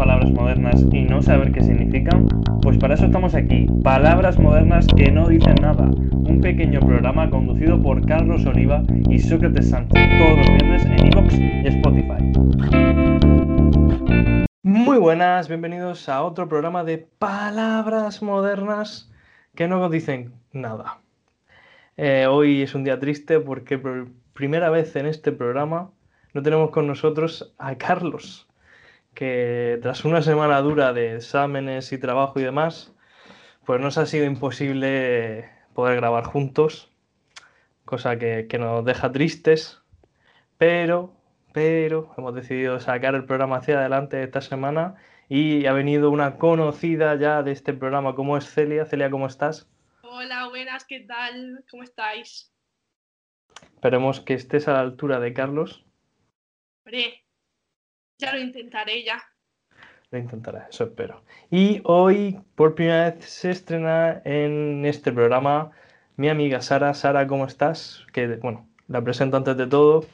palabras modernas y no saber qué significan? Pues para eso estamos aquí, Palabras Modernas que no dicen nada, un pequeño programa conducido por Carlos Oliva y Sócrates Sánchez todos los viernes en iVoox y Spotify. Muy buenas, bienvenidos a otro programa de Palabras Modernas que no dicen nada. Eh, hoy es un día triste porque por primera vez en este programa no tenemos con nosotros a Carlos, que tras una semana dura de exámenes y trabajo y demás, pues nos ha sido imposible poder grabar juntos, cosa que, que nos deja tristes, pero, pero hemos decidido sacar el programa hacia adelante esta semana y ha venido una conocida ya de este programa como es Celia. Celia, ¿cómo estás? Hola, buenas, ¿qué tal? ¿Cómo estáis? Esperemos que estés a la altura de Carlos. Hombre, ya lo intentaré ya. Lo intentaré, eso espero. Y hoy, por primera vez, se estrena en este programa mi amiga Sara. Sara, ¿cómo estás? Que, bueno, la presento antes de todo.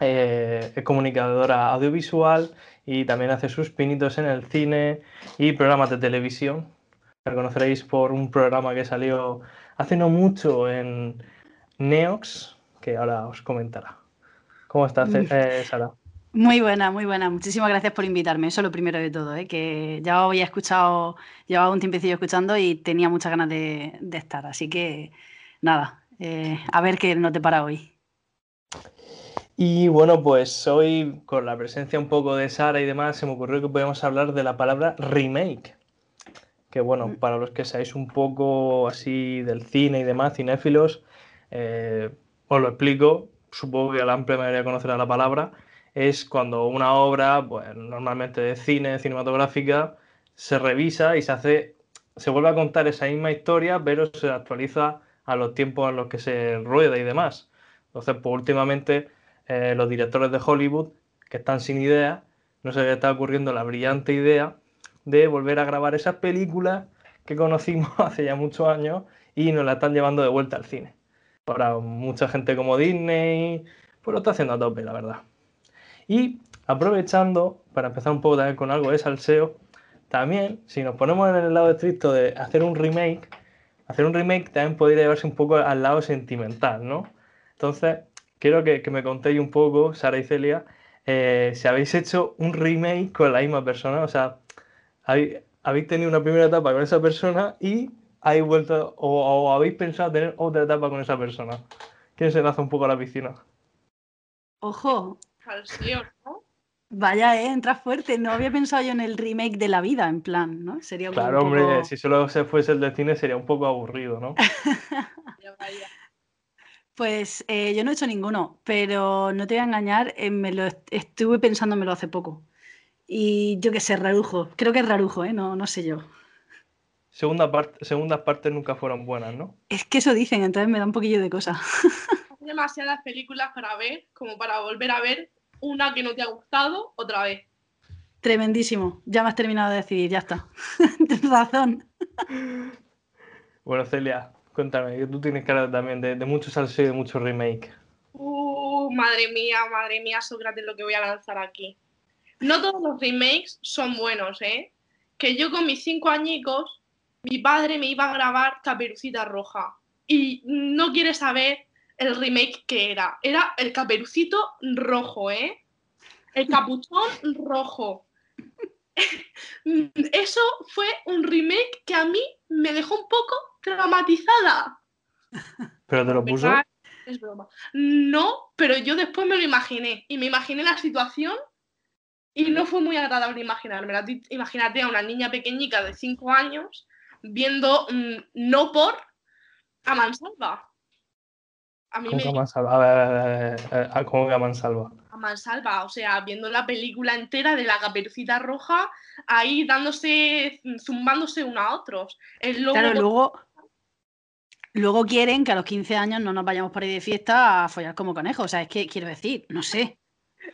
Eh, es comunicadora audiovisual y también hace sus pinitos en el cine y programas de televisión. La conoceréis por un programa que salió hace no mucho en Neox, que ahora os comentará. ¿Cómo estás, eh, Sara? Muy buena, muy buena. Muchísimas gracias por invitarme. Eso es lo primero de todo, ¿eh? que ya había escuchado, llevaba un tiempecillo escuchando y tenía muchas ganas de, de estar. Así que nada, eh, a ver qué no te para hoy. Y bueno, pues hoy con la presencia un poco de Sara y demás, se me ocurrió que podíamos hablar de la palabra remake. Que bueno, para los que seáis un poco así del cine y demás, cinéfilos, eh, os lo explico. Supongo que la amplia mayoría conocerá la palabra es cuando una obra, pues normalmente de cine, cinematográfica, se revisa y se hace, se vuelve a contar esa misma historia, pero se actualiza a los tiempos en los que se rueda y demás. Entonces, pues últimamente eh, los directores de Hollywood, que están sin idea, no se les está ocurriendo la brillante idea de volver a grabar esas películas que conocimos hace ya muchos años y nos la están llevando de vuelta al cine. Para mucha gente como Disney, pues lo está haciendo a tope, la verdad. Y aprovechando, para empezar un poco también con algo de salseo, también, si nos ponemos en el lado estricto de hacer un remake, hacer un remake también podría llevarse un poco al lado sentimental, ¿no? Entonces, quiero que, me contéis un poco, Sara y Celia, eh, si habéis hecho un remake con la misma persona, o sea, habéis, tenido una primera etapa con esa persona y habéis vuelto o, habéis pensado tener otra etapa con esa persona. ¿Quién se lanza un poco a la piscina? Ojo, Vaya, eh, entra fuerte. No había pensado yo en el remake de la vida, en plan, ¿no? Sería Claro, hombre, si solo se fuese el de cine sería un poco aburrido, ¿no? pues eh, yo no he hecho ninguno, pero no te voy a engañar, eh, me lo estuve pensándomelo hace poco. Y yo qué sé, rarujo. Creo que es rarujo, ¿eh? No, no sé yo. Segunda parte, segundas partes nunca fueron buenas, ¿no? Es que eso dicen, entonces me da un poquillo de cosa. demasiadas películas para ver, como para volver a ver una que no te ha gustado otra vez. Tremendísimo. Ya me has terminado de decidir, ya está. Tienes razón. Bueno, Celia, cuéntame, tú tienes cara también de, de mucho salseo y de mucho remake. Uh, madre mía, madre mía, Sócrates, lo que voy a lanzar aquí. No todos los remakes son buenos, ¿eh? Que yo con mis cinco añicos, mi padre me iba a grabar Caperucita Roja. Y no quiere saber el remake que era. Era el caperucito rojo, ¿eh? El capuchón rojo. Eso fue un remake que a mí me dejó un poco traumatizada. ¿Pero te lo puso? Es broma. No, pero yo después me lo imaginé. Y me imaginé la situación y no fue muy agradable imaginarme. Imagínate a una niña pequeñica de 5 años viendo mm, No por a Mansalva. A mí ¿Cómo me... que a Mansalva? A ver, a ¿Cómo que a Mansalva? A Mansalva, o sea, viendo la película entera de la caperucita roja, ahí dándose, zumbándose uno a otros. Claro, luego, luego quieren que a los 15 años no nos vayamos por ahí de fiesta a follar como conejos. O sea, es que quiero decir, no sé.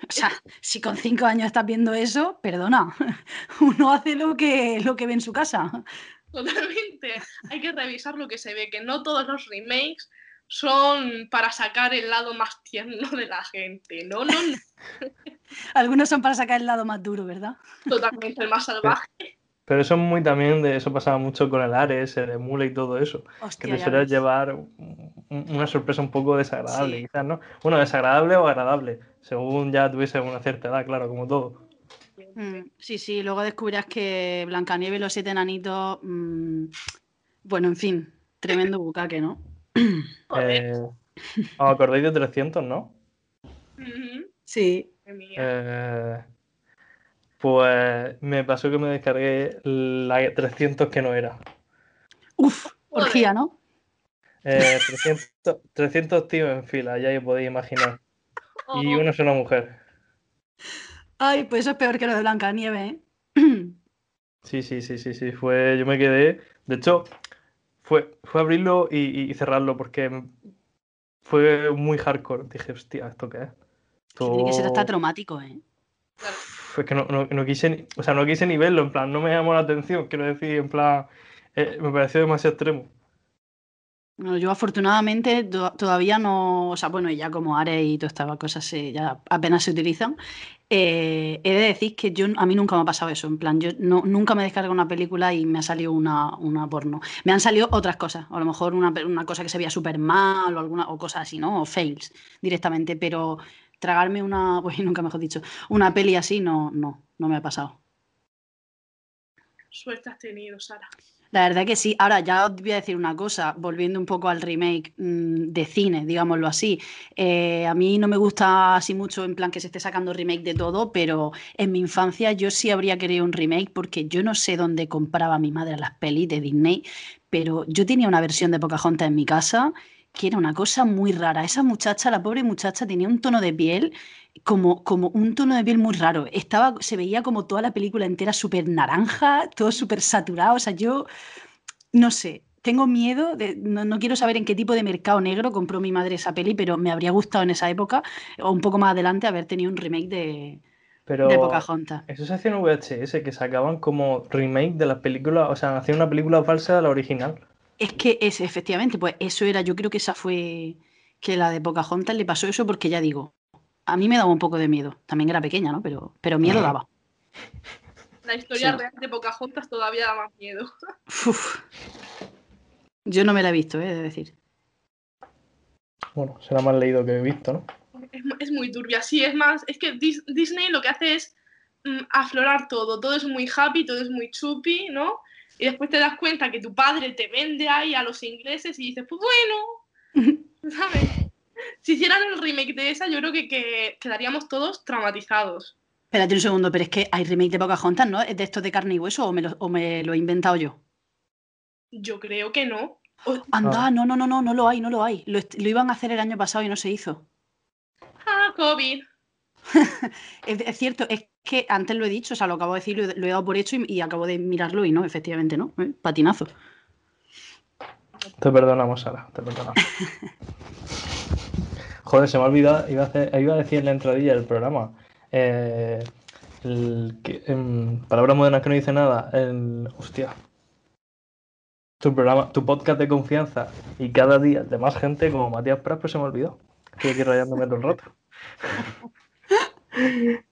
O sea, si con 5 años estás viendo eso, perdona, uno hace lo que, lo que ve en su casa. Totalmente. Hay que revisar lo que se ve, que no todos los remakes son para sacar el lado más tierno de la gente. No, no, no. Algunos son para sacar el lado más duro, ¿verdad? Totalmente el más salvaje. Pero eso es muy también de eso pasaba mucho con el Ares, el Emule y todo eso. Hostia, que te suele llevar un- una sorpresa un poco desagradable, Sí. quizás, ¿no? Bueno, desagradable o agradable, según ya tuviese una cierta edad, claro, como todo. Mm, sí, sí, luego descubrirás que Blancanieves y los siete enanitos. mm, bueno, en fin, tremendo bucaque, ¿no? Eh, ¿Os acordáis de 300, no? Sí. Eh, pues me pasó que me descargué la 300 que no era. Uf, orgía, ¿no? Eh, 300, 300 tíos en fila, ya os podéis imaginar. Y Oh, una sola mujer. Ay, pues eso es peor que lo de Blancanieves, ¿eh? Sí, sí, sí, sí, sí. Fue, yo me quedé. De hecho, fue, fue abrirlo y, y cerrarlo porque fue muy hardcore. Dije, hostia, ¿esto qué es? Tiene que ser hasta Esto- traumático, ¿eh? Uf, es que no, no- no quise ni, o sea, no quise ni verlo, en plan, no me llamó la atención, quiero decir, en plan, eh, me pareció demasiado extremo. Bueno, yo afortunadamente to- todavía no, o sea, bueno, ya como Ares y todas estas cosas se, ya apenas se utilizan. eh, he de decir que yo, a mí nunca me ha pasado eso, en plan, yo no, nunca me descargo una película y me ha salido una, una porno. Me han salido otras cosas, a lo mejor una, una cosa que se veía súper mal o alguna o cosas así, ¿no? O fails directamente, pero tragarme una, pues nunca mejor dicho, una peli así no, no, no me ha pasado. Suerte has tenido, Sara. La verdad que sí. Ahora ya os voy a decir una cosa, volviendo un poco al remake mm, de cine, digámoslo así. Eh, a mí no me gusta así mucho en plan que se esté sacando remake de todo, pero en mi infancia yo sí habría querido un remake porque yo no sé dónde compraba mi madre las pelis de Disney, pero yo tenía una versión de Pocahontas en mi casa que era una cosa muy rara. Esa muchacha, la pobre muchacha, tenía un tono de piel como, como un tono de piel muy raro. Estaba, se veía como toda la película entera súper naranja, todo súper saturado. O sea, yo no sé, tengo miedo, de, no, no quiero saber en qué tipo de mercado negro compró mi madre esa peli, pero me habría gustado en esa época o un poco más adelante haber tenido un remake de, Pero de Pocahontas. eso se hacía en VHS, que sacaban como remake de las películas, o sea, hacían una película falsa de la original. Es que es, efectivamente, pues eso era, yo creo que esa fue, que la de Pocahontas le pasó eso porque ya digo, a mí me daba un poco de miedo. También era pequeña, ¿no? Pero, pero miedo daba. La historia Sí. real de Pocahontas todavía da más miedo. Uf. Yo no me la he visto, ¿eh? de decir. Bueno, será más leído que he visto, ¿no? Es, mu- es muy turbia. Sí, es más, es que Dis- Disney lo que hace es mm, aflorar todo. Todo es muy happy, todo es muy chupi, ¿no? Y después te das cuenta que tu padre te vende ahí a los ingleses y dices, pues bueno, ¿sabes? Si hicieran el remake de esa, yo creo que, que quedaríamos todos traumatizados. Espérate un segundo, pero es que hay remake de Pocahontas, ¿no? ¿Es de estos de carne y hueso o me lo, o me lo he inventado yo? Yo creo que no. O- Anda, Ah. no, no, no, no, no lo hay, no lo hay. Lo, iban a hacer el año pasado y no se hizo. ah, COVID. Es, es cierto, es que antes lo he dicho, o sea, lo acabo de decir, lo, he- lo he dado por hecho y, y acabo de mirarlo y no, efectivamente, ¿no? ¿Eh? Patinazo. Te perdonamos, Sara, te perdonamos. Joder, se me ha olvidado, iba a, hacer- iba a decir en la entradilla del programa. eh, el que- en palabras modernas que no dice nada. El, hostia. Tu programa, tu podcast de confianza y cada día de más gente como Matías Pras, pero se me olvidó. Estoy aquí rayándome todo el rato.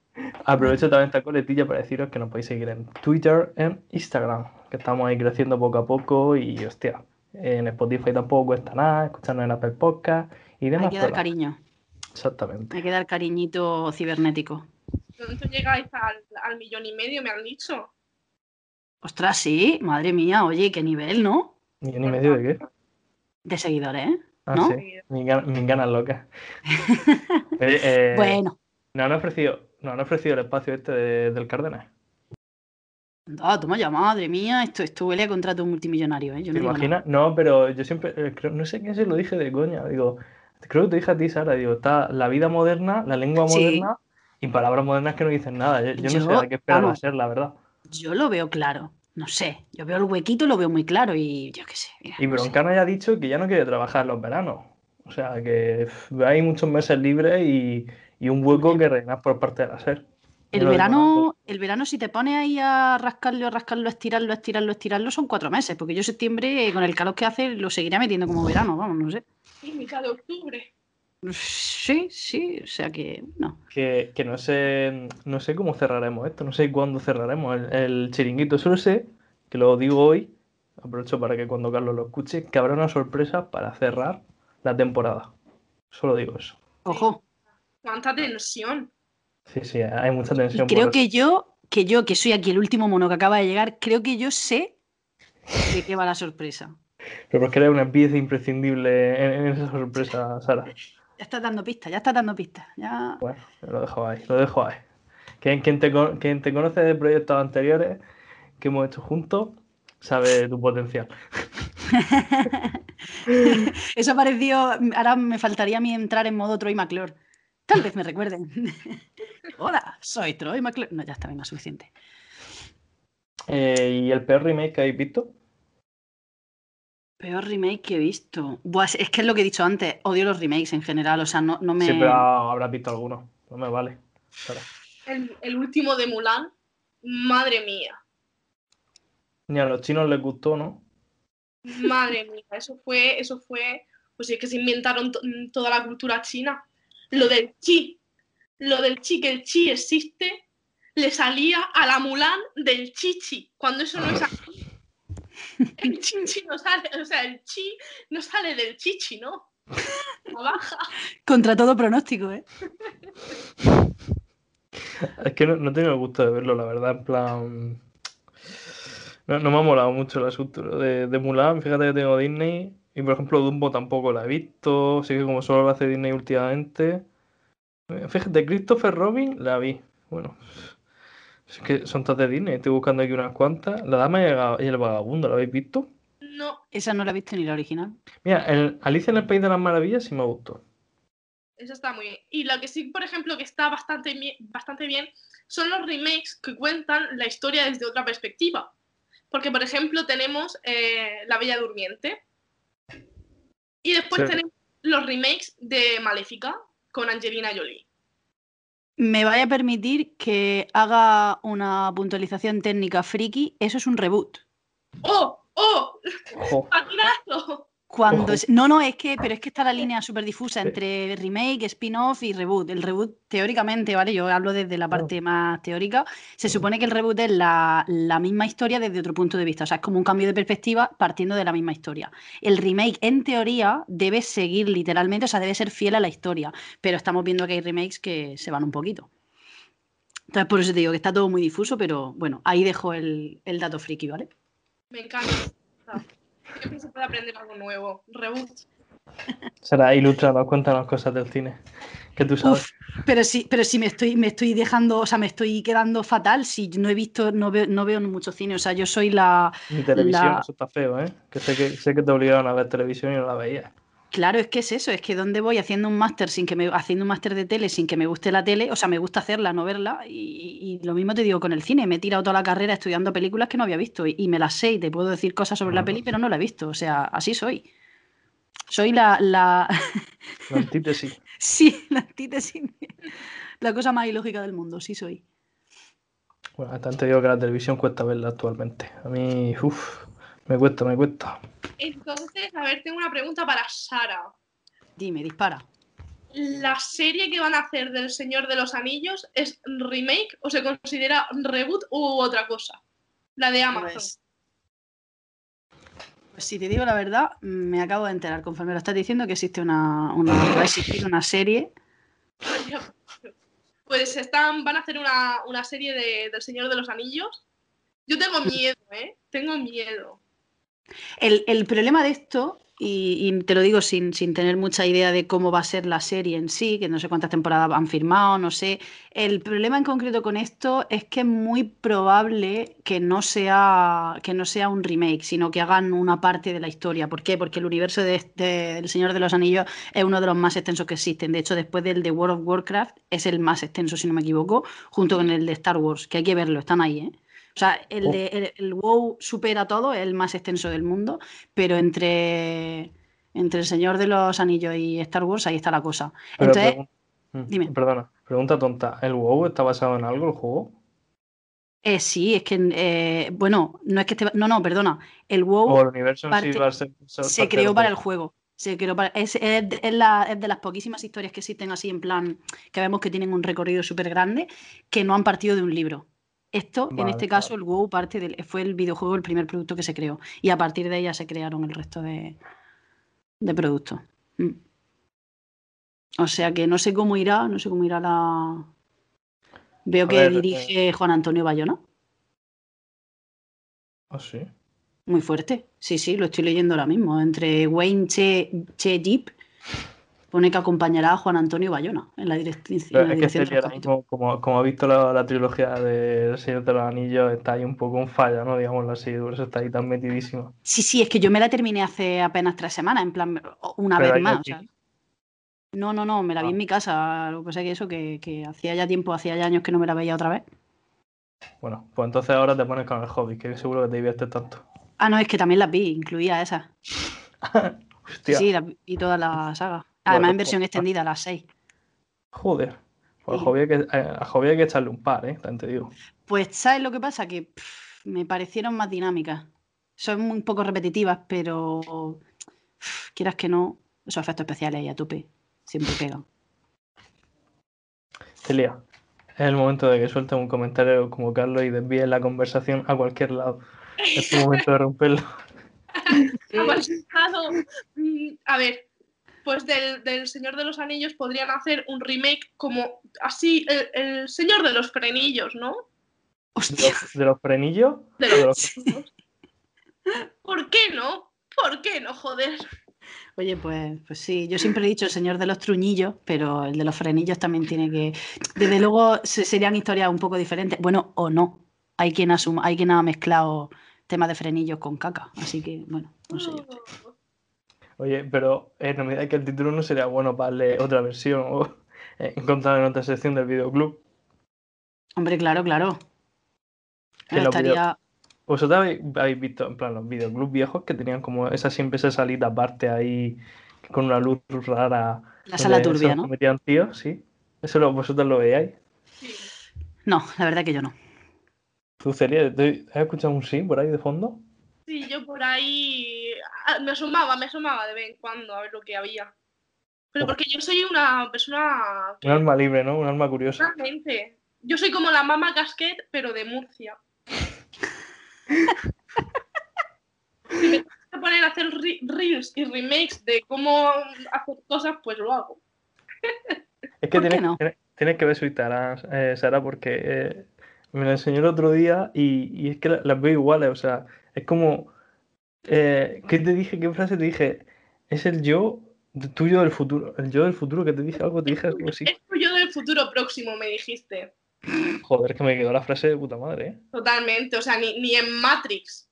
Aprovecho también esta coletilla para deciros que nos podéis seguir en Twitter, en Instagram, que estamos ahí creciendo poco a poco y hostia, en Spotify tampoco cuesta nada, escucharnos en Apple Podcast y demás. Hay que dar cariño, Exactamente. hay que dar cariñito cibernético. ¿Pronto llegáis al, al millón y medio, me han dicho? Ostras, sí, madre mía, oye, qué nivel, ¿no? ¿Millón y medio de qué? De seguidores, ¿eh? Ah, ¿No? sí, mis ganas, mis ganas locas. Eh, Bueno, nos han ofrecido, nos han ofrecido el espacio este de- del Cárdenas. anda, toma ya, madre mía, esto, esto huele a contrato multimillonario, ¿eh? Yo no ¿Te nada. imaginas? No, pero yo siempre, eh, creo- no sé quién se lo dije de coña, digo, creo que te dije a ti, Sara, digo, está la vida moderna, la lengua Sí. moderna y palabras modernas que no dicen nada. Yo, yo no sé a qué esperar a ser, la verdad. Yo lo veo claro, no sé, yo veo el huequito, lo veo muy claro y yo qué sé. mira, Y no sé. Broncano ya ha dicho que ya no quiere trabajar en los veranos. O sea, que hay muchos meses libres y, y un hueco que rellenar por parte de la SER. El verano, el verano, si te pones ahí a rascarlo, a rascarlo, a estirarlo, a estirarlo, a estirarlo, son cuatro meses. Porque yo septiembre, con el calor que hace, lo seguiré metiendo como verano, vamos, no sé. Y mitad de octubre. Sí, sí, o sea que no. Que, que no sé, no sé cómo cerraremos esto, no sé cuándo cerraremos el, el chiringuito. Solo sé, que lo digo hoy, aprovecho para que cuando Carlos lo escuche, que habrá una sorpresa para cerrar la temporada. Solo digo eso. Ojo. Cuánta tensión. Sí, sí, hay mucha tensión. creo que yo, que yo, que soy aquí el último mono que acaba de llegar, creo que yo sé de qué va la sorpresa. Pero porque eres una pieza imprescindible en, en esa sorpresa, Sara. Ya estás dando pistas, ya estás dando pistas. Ya... Bueno, lo dejo ahí, lo dejo ahí. Quien, quien te, quien te conoce de proyectos anteriores que hemos hecho juntos sabe tu potencial. Eso pareció. Ahora me faltaría a mí entrar en modo Troy McClure. Tal vez me recuerden. Hola, soy Troy McClure. No, ya está, venga, suficiente. Eh, ¿Y el peor remake que habéis visto? Peor remake que he visto. Buah, es que es lo que he dicho antes. Odio los remakes en general. O sea, no, no me. Sí, pero habrás visto alguno. No me vale. El, el último de Mulan. Madre mía. Ni a los chinos les gustó, ¿no? Madre mía. Eso fue, eso fue. Pues es que se inventaron to- toda la cultura china. Lo del chi. Lo del chi, que el chi existe, le salía a la Mulan del chichi. Cuando eso no es así. El chichi no sale, o sea, el chi no sale del chichi, ¿no? Baja. Contra todo pronóstico, ¿eh? Es que no, no he tenido el gusto de verlo, la verdad, en plan... No, no me ha molado mucho el asunto de, de Mulan, fíjate que tengo Disney y por ejemplo Dumbo tampoco la he visto, así que como solo lo hace Disney últimamente. Eh, Fíjate, Christopher Robin la vi. Bueno, es que son todas de Disney, estoy buscando aquí unas cuantas. La Dama y el Vagabundo, ¿la habéis visto? No, Esa no la he visto ni la original. Mira, el Alicia en el País de las Maravillas sí me gustó. eso está muy bien. Y lo que sí, por ejemplo, que está bastante, bastante bien son los remakes que cuentan la historia desde otra perspectiva. Porque, por ejemplo, tenemos eh, La Bella Durmiente. Y después Sí. tenemos los remakes de Maléfica con Angelina Jolie. Me vaya a permitir que haga una puntualización técnica friki. Eso es un reboot. ¡Oh! ¡Oh! ¡Patinazo! Cuando Ojo. es- No, no, es que, pero es que está la línea súper difusa Sí. entre remake, spin-off y reboot. El reboot, teóricamente, ¿vale? Yo hablo desde la parte más teórica. Se supone que el reboot es la, la misma historia desde otro punto de vista. O sea, es como un cambio de perspectiva partiendo de la misma historia. El remake, en teoría, debe seguir literalmente, o sea, debe ser fiel a la historia. Pero estamos viendo que hay remakes que se van un poquito. Entonces, por eso te digo que está todo muy difuso, pero bueno, ahí dejo el, el dato friki, ¿vale? Me encanta. Siempre se puede aprender algo nuevo. Reboot. Será ilustrado, cuéntanos cosas del cine. Que tú sabes. Uf, pero sí, pero sí me estoy, me estoy dejando, o sea, me estoy quedando fatal si no he visto, no veo, no veo mucho cine. O sea, yo soy la. Ni televisión, la- eso está feo, ¿eh? Que sé que, sé que te obligaron a ver televisión y no la veías. Claro, es que es eso, es que donde voy haciendo un máster sin que me, haciendo un máster de tele sin que me guste la tele, o sea, me gusta hacerla, no verla, y, y lo mismo te digo con el cine, me he tirado toda la carrera estudiando películas que no había visto, y, y me las sé y te puedo decir cosas sobre la peli, pero no la he visto, o sea, así soy. Soy la, la, La antítesis. sí, la antítesis, la cosa más ilógica del mundo, sí soy. Bueno, hasta digo que la televisión cuesta verla actualmente. A mí, uff, me cuesta, me cuesta. Entonces, a ver, tengo una pregunta para Sara. Dime, dispara. ¿La serie que van a hacer del Señor de los Anillos es remake o se considera reboot u otra cosa? La de Amazon. Pues, pues si te digo la verdad, me acabo de enterar, conforme lo estás diciendo, que existe una, una va a existir una serie. Pues están, van a hacer una, una serie de- del Señor de los Anillos. Yo tengo miedo, ¿eh? Tengo miedo. El, problema de esto, y, te lo digo sin, sin tener mucha idea de cómo va a ser la serie en sí, que no sé cuántas temporadas han firmado, no sé. El problema en concreto con esto es que es muy probable que no sea, que no sea un remake, sino que hagan una parte de la historia. ¿Por qué? Porque el universo de, de- del Señor de los Anillos es uno de los más extensos que existen. De hecho, después del de World of Warcraft, es el más extenso, si no me equivoco, junto con el de Star Wars, que hay que verlo, están ahí, ¿eh? O sea, el, Oh. de, el, el WoW supera todo, es el más extenso del mundo, pero entre, entre El Señor de los Anillos y Star Wars ahí está la cosa. Pero Entonces, pregun- Mm, dime. Perdona. Pregunta tonta, ¿el WoW está basado en algo el juego? Eh, sí, es que, eh, bueno, no es que esté, no, no, perdona, el WoW O el universo en sí parte- va a ser- se parte creó para el juego. Se creó para, es, es de- es la- es de las poquísimas historias que existen así en plan, que vemos que tienen un recorrido súper grande, que no han partido de un libro. Esto, en este caso, el WoW parte del, fue el videojuego el primer producto que se creó. Y a partir de ella se crearon el resto de, de productos. Mm. O sea que no sé cómo irá, no sé cómo irá la. Veo A que ver, eh, dirige Juan Antonio Bayona. Ah, sí. Muy fuerte. Sí, sí, lo estoy leyendo ahora mismo. Entre Wayne Che, che Jeep pone que acompañará a Juan Antonio Bayona en la, la es que dirección mismo, como, como ha visto la, la trilogía de El Señor de los Anillos, está ahí un poco en falla, ¿no? Digámoslo así, por eso está ahí tan metidísimo. Sí, sí, es que yo me la terminé hace apenas tres semanas, en plan, una Pero vez más. o sea. No, no, no, me la vi Ah. en mi casa. Lo que pasa es que eso, que, que hacía ya tiempo, hacía ya años que no me la veía otra vez. Bueno, pues entonces ahora te pones con el hobby, que seguro que te diviertes tanto. Ah, no, es que también las vi, incluía esas. Sí, Hostia, y toda la saga. Además, en versión pues, extendida, las seis. joder. Pues a Sí. hobby hay que, a hobby hay que echarle un par, ¿eh? También te digo. Pues, ¿sabes lo que pasa? Que pff, me parecieron más dinámicas. Son muy poco repetitivas, pero pff, quieras que no, esos efectos especiales ahí a tope siempre pegan. Celia, es el momento de que sueltes un comentario como Carlos y desvíes la conversación a cualquier lado. Es tu momento de romperlo. Pasado. Mm, A ver, pues del, del Señor de los Anillos podrían hacer un remake como así, el, el Señor de los Frenillos, ¿no? ¿De Hostia, los, de los frenillos? De o de los los- frenillos. ¿Por qué no? ¿Por qué no, joder? oye, pues, pues sí, yo siempre he dicho el señor de los truñillos, pero el de los frenillos también tiene que. Desde luego se- serían historias un poco diferentes. Bueno, o no. Hay quien asuma, hay quien ha mezclado temas de frenillos con caca. Así que, bueno, no sé yo. Oye, pero en realidad que el título no sería bueno para darle otra versión o eh, encontrar en otra sección del videoclub. Hombre, claro, claro. Los Estaría. ¿Vosotros habéis, habéis visto, en plan, los videoclubs viejos que tenían como esa siempre esa salita aparte ahí con una luz rara? La sala turbia, ¿no? metían tíos, sí. Eso lo, vosotros lo veíais. No, la verdad que yo no. ¿Tú, Celia, has escuchado un sí por ahí de fondo? Sí, yo por ahí ah, me asomaba, me asomaba de vez en cuando a ver lo que había. Pero porque yo soy una persona Un alma libre, ¿no? Un alma curiosa. Totalmente. Yo soy como la mama casquet, pero de Murcia. si me tengo que poner a hacer re- reels y remakes de cómo hacer cosas, pues lo hago. Es que ¿Por qué tienes, no? tienes- tienes que ver su Instagram, eh, Sara, porque eh, me lo enseñó el otro día y, y es que la- las veo iguales. O sea, es como. eh, ¿qué te dije? ¿Qué frase te dije? Es el yo tuyo del futuro. El yo del futuro que te dije algo, te dije algo así. Es tuyo del futuro próximo, me dijiste. Joder, que me quedó la frase de puta madre, ¿eh? Totalmente. O sea, ni, ni en Matrix.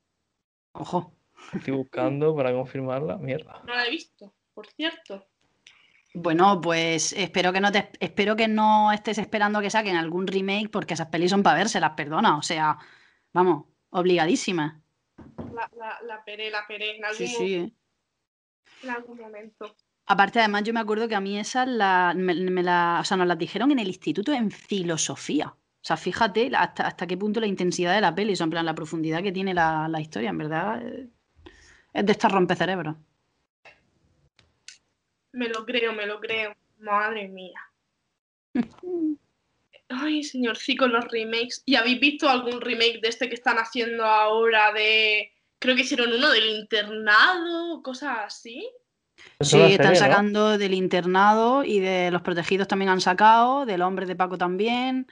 Ojo. Estoy buscando para confirmarla. Mierda. No la he visto, por cierto. Bueno, pues espero que no te espero que no estés esperando que saquen algún remake porque esas pelis son para vérselas, perdona. O sea, vamos, obligadísimas. La, la, la peré, la peré en algún, Sí, sí. eh. en algún momento. Aparte, además, yo me acuerdo que a mí esas la, me, me la- o sea, nos las dijeron en el instituto en filosofía. O sea, fíjate hasta, hasta qué punto la intensidad de la peli, o sea, en plan, la profundidad que tiene la, la historia, en verdad. eh, Es de estar rompecerebros. Me lo creo, me lo creo. Madre mía. Ay, señor, sí, con los remakes. ¿Y habéis visto algún remake de este que están haciendo ahora de... Creo que hicieron uno del internado, cosas así. Sí, están serie, ¿no? sacando del internado y de los protegidos también han sacado, del hombre de Paco también.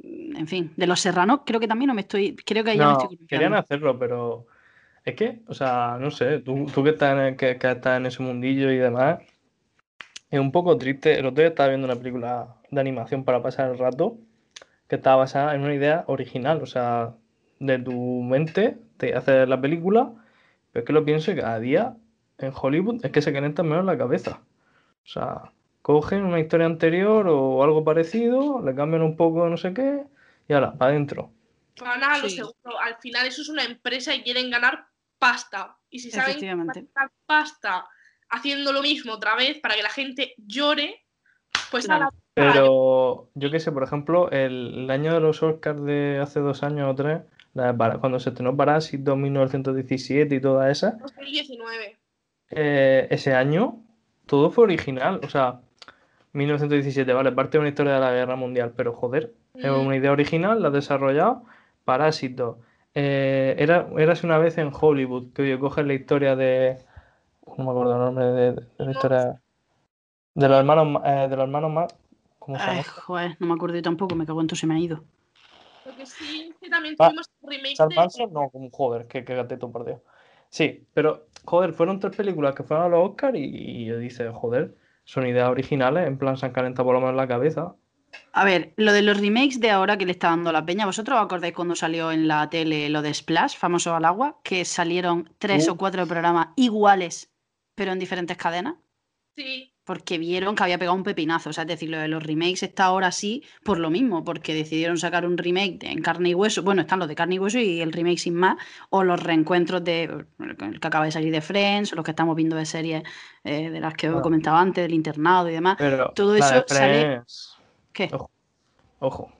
En fin, de los serranos creo que también no me estoy, creo que ahí ya me No, estoy querían hacerlo, pero es que, o sea, no sé, tú, tú que, estás en, el- que, que estás en ese mundillo y demás, es un poco triste. El otro día estaba viendo una película de animación para pasar el rato que estaba basada en una idea original, o sea, de tu mente te haces la película, pero es que lo pienso y cada día en Hollywood es que se calientan menos la cabeza. O sea, cogen una historia anterior o algo parecido, le cambian un poco no sé qué y ahora, para adentro. Van a lo Sí. seguro. Al final eso es una empresa y quieren ganar pasta. Y si saben que ganar pasta haciendo lo mismo otra vez para que la gente llore, Pues Claro. Pero yo qué sé, por ejemplo, el, el año de los Oscars de hace dos años o tres, la cuando se estrenó Parásito 1917 y toda esa, 2019. eh, ese año todo fue original. O sea, 1917, vale, parte de una historia de la guerra mundial, pero joder, es Mm. una idea original, la has desarrollado. Parásito. Eh, era, érase una vez en Hollywood, que oye, coges la historia de. No me acuerdo el nombre de, de la historia. De los hermanos, Ma- eh, de los hermanos más. ¿Cómo se Ay, llama? joder, no me acuerdo yo tampoco, me cago en todo, se me ha ido. Lo que sí, que también Ah, tuvimos remake Charles de... Manson, no, como joder, que, que gateto, por Dios. Sí, pero joder, fueron tres películas que fueron a los Oscars y, y yo dice, joder, son ideas originales, en plan se han calentado por lo menos la cabeza. A ver, lo de los remakes de ahora que le está dando la peña, ¿vosotros os acordáis cuando salió en la tele lo de Splash, famoso al agua, que salieron tres Uh. o cuatro programas iguales, pero en diferentes cadenas? Sí, Porque vieron que había pegado un pepinazo. O sea, es decir, lo de los remakes está ahora sí por lo mismo, porque decidieron sacar un remake de- en carne y hueso. Bueno, están los de carne y hueso y el remake sin más, o los reencuentros de el que acaba de salir de Friends, o los que estamos viendo de series eh, de las que Ah. comentado antes, del internado y demás. Pero Todo de eso sale- ¿Qué? Ojo. Ojo.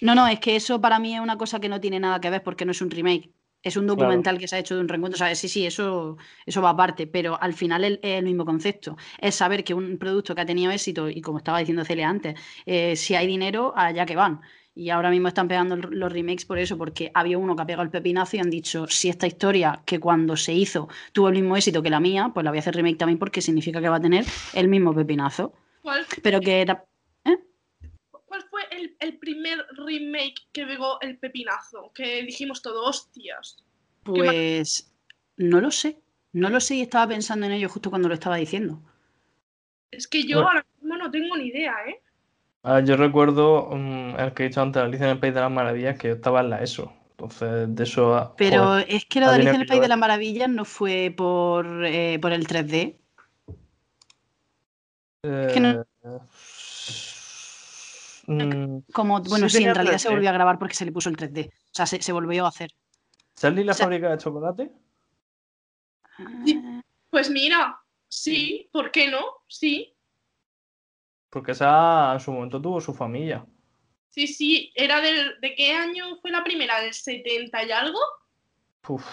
No, no, es que eso para mí es una cosa que no tiene nada que ver porque no es un remake. Es un documental que se ha hecho de un reencuentro. O sea, sí, sí, eso, eso va aparte, pero al final es el mismo concepto. Es saber que un producto que ha tenido éxito, y como estaba diciendo Celia antes, eh, si hay dinero, allá que van. Y ahora mismo están pegando los remakes por eso, porque había uno que ha pegado el pepinazo y han dicho, si esta historia que cuando se hizo tuvo el mismo éxito que la mía, pues la voy a hacer remake también porque significa que va a tener el mismo pepinazo. ¿cuál, Pero que el, primer remake que pegó el pepinazo? Que dijimos todo, hostias. ¿Qué ma- Pues no lo sé, no lo sé y estaba pensando en ello justo cuando lo estaba diciendo. Es que yo Bueno. ahora mismo no tengo ni idea, ¿eh? Ah, yo recuerdo mm, el que he dicho antes, Alicia en el País de las Maravillas, que yo estaba en la ESO. Entonces, de eso. ah, Pero joder, es que lo de Alicia en el País de las Maravillas no fue por, eh, por el 3D. que no- mm, Como, bueno, sí, en realidad se 3D. volvió a grabar porque se le puso el 3D. O sea, se, se volvió a hacer. ¿Charlie la O sea- fábrica de chocolate? Pues mira, sí, ¿por qué no? Sí, Porque esa en su momento tuvo su familia. sí, sí. ¿Era del, de qué año fue la primera? ¿Del 70 y algo? Uf.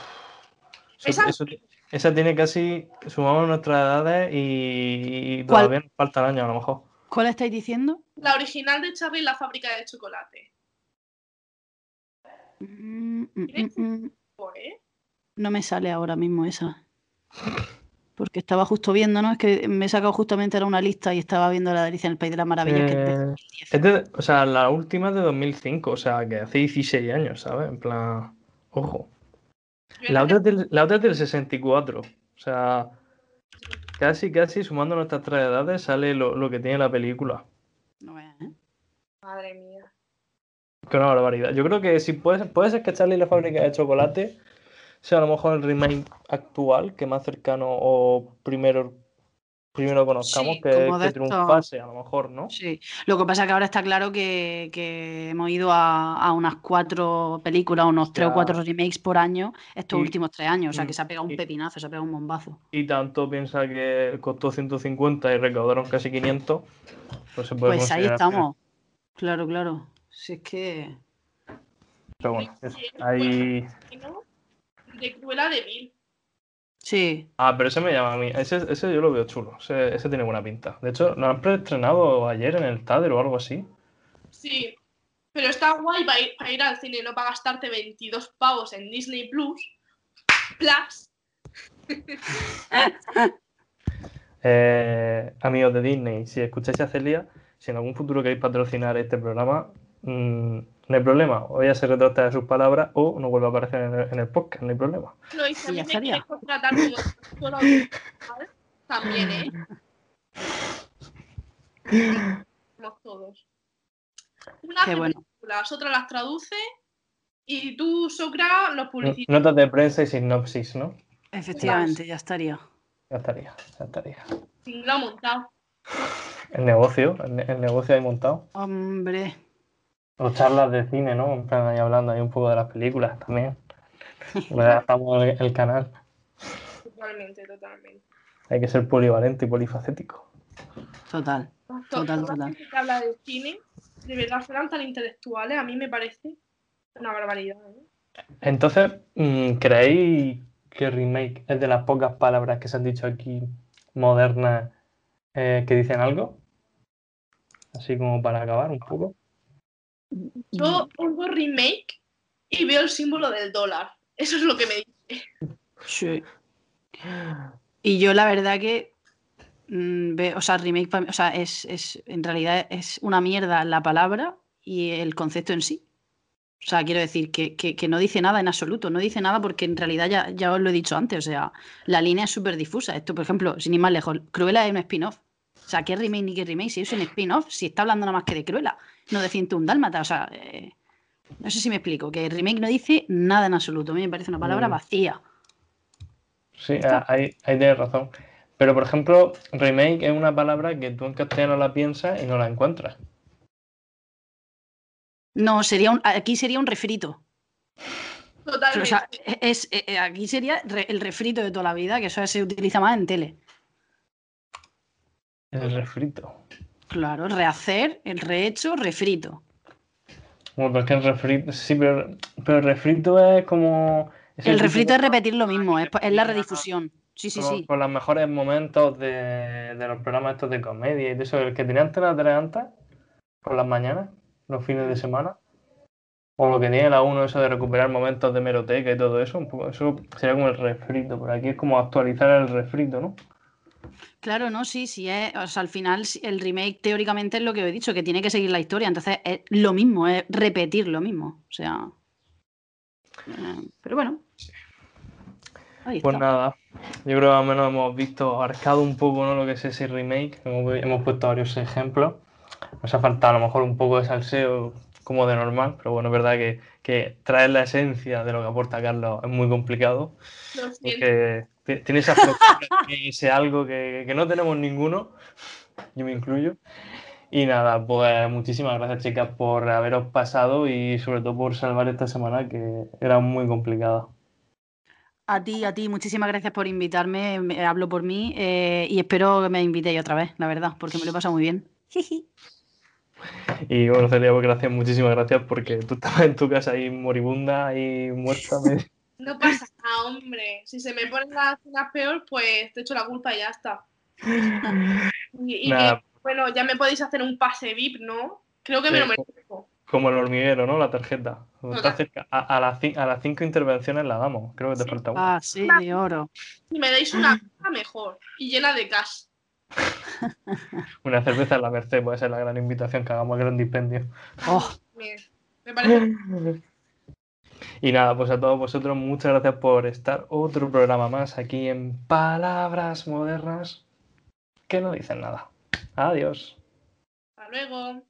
Eso- Esa- eso- esa tiene casi, sumamos nuestras edades y, y ¿Cuál? todavía nos falta el año a lo mejor. ¿Cuál estáis diciendo? La original de Charlie y la fábrica de chocolate. Mm, mm, mm. Pues, No me sale ahora mismo esa. Porque estaba justo viendo, ¿no? Es que me he sacado justamente era una lista y estaba viendo la de Alicia en el País de las Maravillas, que es de Eh, 2010. es de- o sea, la última es de 2005, o sea, que hace 16 años, ¿sabes? En plan, ojo. La otra es del, la otra es del 64, o sea, casi, casi sumando nuestras tres edades sale lo, lo que tiene la película. No veas, ¿eh? Madre mía. Que una barbaridad. Yo creo que si puede, puede ser que Charlie y la fábrica de chocolate sea a lo mejor el remake actual, que más cercano o primero, primero conozcamos Sí, que, que triunfase, a lo mejor, ¿no? Sí, lo que pasa es que ahora está claro que, que hemos ido a, a unas cuatro películas, unos tres o cuatro remakes por año estos Y- últimos tres años. O sea, mm, que se ha pegado un y- pepinazo, se ha pegado un bombazo. Y tanto piensa que costó 150 y recaudaron casi 500, pues se puede Pues ahí que- estamos. Claro, claro. Si es que. Pero bueno. Sí, Ahí... De Cruella de Vil. Sí. Ah, pero ese me llama a mí. Ese, ese yo lo veo chulo. Ese, ese tiene buena pinta. De hecho, lo han preestrenado ayer en el Tader o algo así. Sí. Pero está guay para ir, para ir al cine, no para gastarte 22 pavos en Disney Plus. Plus. Eh, amigos de Disney, si escucháis a Celia, si en algún futuro queréis patrocinar este programa, mm, no hay problema. O ella se retracta de sus palabras o no vuelve a aparecer en el, en el podcast, no hay problema. Lo hice, a Y mí me quiere contratar. También, ¿eh? Somos todos. Una Qué bueno. películas, otra las traduce y tú, Socra, los publicitas. Notas de prensa y sinopsis, ¿no? Efectivamente, ya estaría. Ya estaría, ya estaría. Sin lo montado. El negocio, el, ne- el negocio ahí montado. Hombre. O charlas de cine, ¿no? En plan ahí hablando ahí un poco de las películas también. Le adaptamos el, el canal. Totalmente, totalmente. Hay que ser polivalente y polifacético. Total. Total, total. gente que habla de cine, de verdad serán tan intelectuales, a mí me parece una barbaridad. ¿eh? Entonces, mm, ¿creéis que remake es de las pocas palabras que se han dicho aquí modernas eh, que dicen algo? Así como para acabar un poco. Yo pongo remake y veo el símbolo del dólar. Eso es lo que me dice. Sí. Y yo la verdad que mm, ve- o sea, remake o sea, es, es en realidad es una mierda la palabra y el concepto en sí. O sea, quiero decir que, que- que no dice nada en absoluto, no dice nada porque en realidad ya, ya os lo he dicho antes, o sea, la línea es súper difusa. Esto, por ejemplo, sin ir más lejos, Cruella es un spin-off. O sea, ¿qué remake ni qué remake? Si es un spin-off, si está hablando nada más que de Cruella, no de 101 Dálmata, o sea, eh, no sé si me explico, que remake no dice nada en absoluto, a mí me parece una palabra Mm. vacía. Sí, está. a- ahí, ahí tienes razón. Pero, por ejemplo, remake es una palabra que tú en castellano la piensas y no la encuentras. No, sería un, aquí sería un refrito. Totalmente. O sea, es, eh, aquí sería el refrito de toda la vida, que eso se utiliza más en tele. El refrito. Claro, rehacer, el rehecho, refrito. Bueno, porque el refrito. Sí, pero, pero el refrito es como. es El refrito es repetir lo mismo, es, es la Ajá. redifusión. Sí, sí, con, sí. con los mejores momentos de, de los programas estos de comedia y de eso, el que tenía Antena 3 antes, por las mañanas, los fines de semana, o lo que tiene la 1, eso de recuperar momentos de meroteca y todo eso, un poco, eso sería como el refrito, por aquí es como actualizar el refrito, ¿no? Claro, no, sí, sí. Es, o sea, al final el remake teóricamente es lo que he dicho, que tiene que seguir la historia. Entonces es lo mismo, es repetir lo mismo. O sea. eh, pero bueno. Pues nada, yo creo que al menos hemos visto, abarcado un poco ¿no? lo que es ese remake, hemos, hemos puesto varios ejemplos, nos ha faltado a lo mejor un poco de salseo como de normal, pero bueno, es verdad que, que traer la esencia de lo que aporta Carlos es muy complicado, porque ti- tiene esa tiene ese algo que, que no tenemos ninguno, yo me incluyo. Y nada, pues muchísimas gracias chicas por haberos pasado y sobre todo por salvar esta semana que era muy complicada. A ti, a ti, muchísimas gracias por invitarme. me- hablo por mí eh, y espero que me invitéis otra vez, la verdad, porque me lo he pasado muy bien. Y bueno, Celia, pues gracias, muchísimas gracias porque tú estabas en tu casa ahí moribunda y muerta. me- No pasa nada, hombre. Si se me ponen las cenas peor, pues te echo la culpa y ya está. Y, y Nada. que, bueno, ya me podéis hacer un pase VIP, ¿no? Creo que me lo merezco. Como el hormiguero, ¿no? La tarjeta. Cerca, a, a las cin- a las cinco intervenciones la damos. Creo que te Sí. falta una. Ah, sí, de oro. Si me dais una mejor y llena de cash. Una cerveza en la Merced puede ser la gran invitación que hagamos el gran dispendio. Oh, Me, me parece. Y nada, pues a todos vosotros, muchas gracias por estar otro programa más aquí en Palabras Modernas que no dicen nada. Adiós. Hasta luego.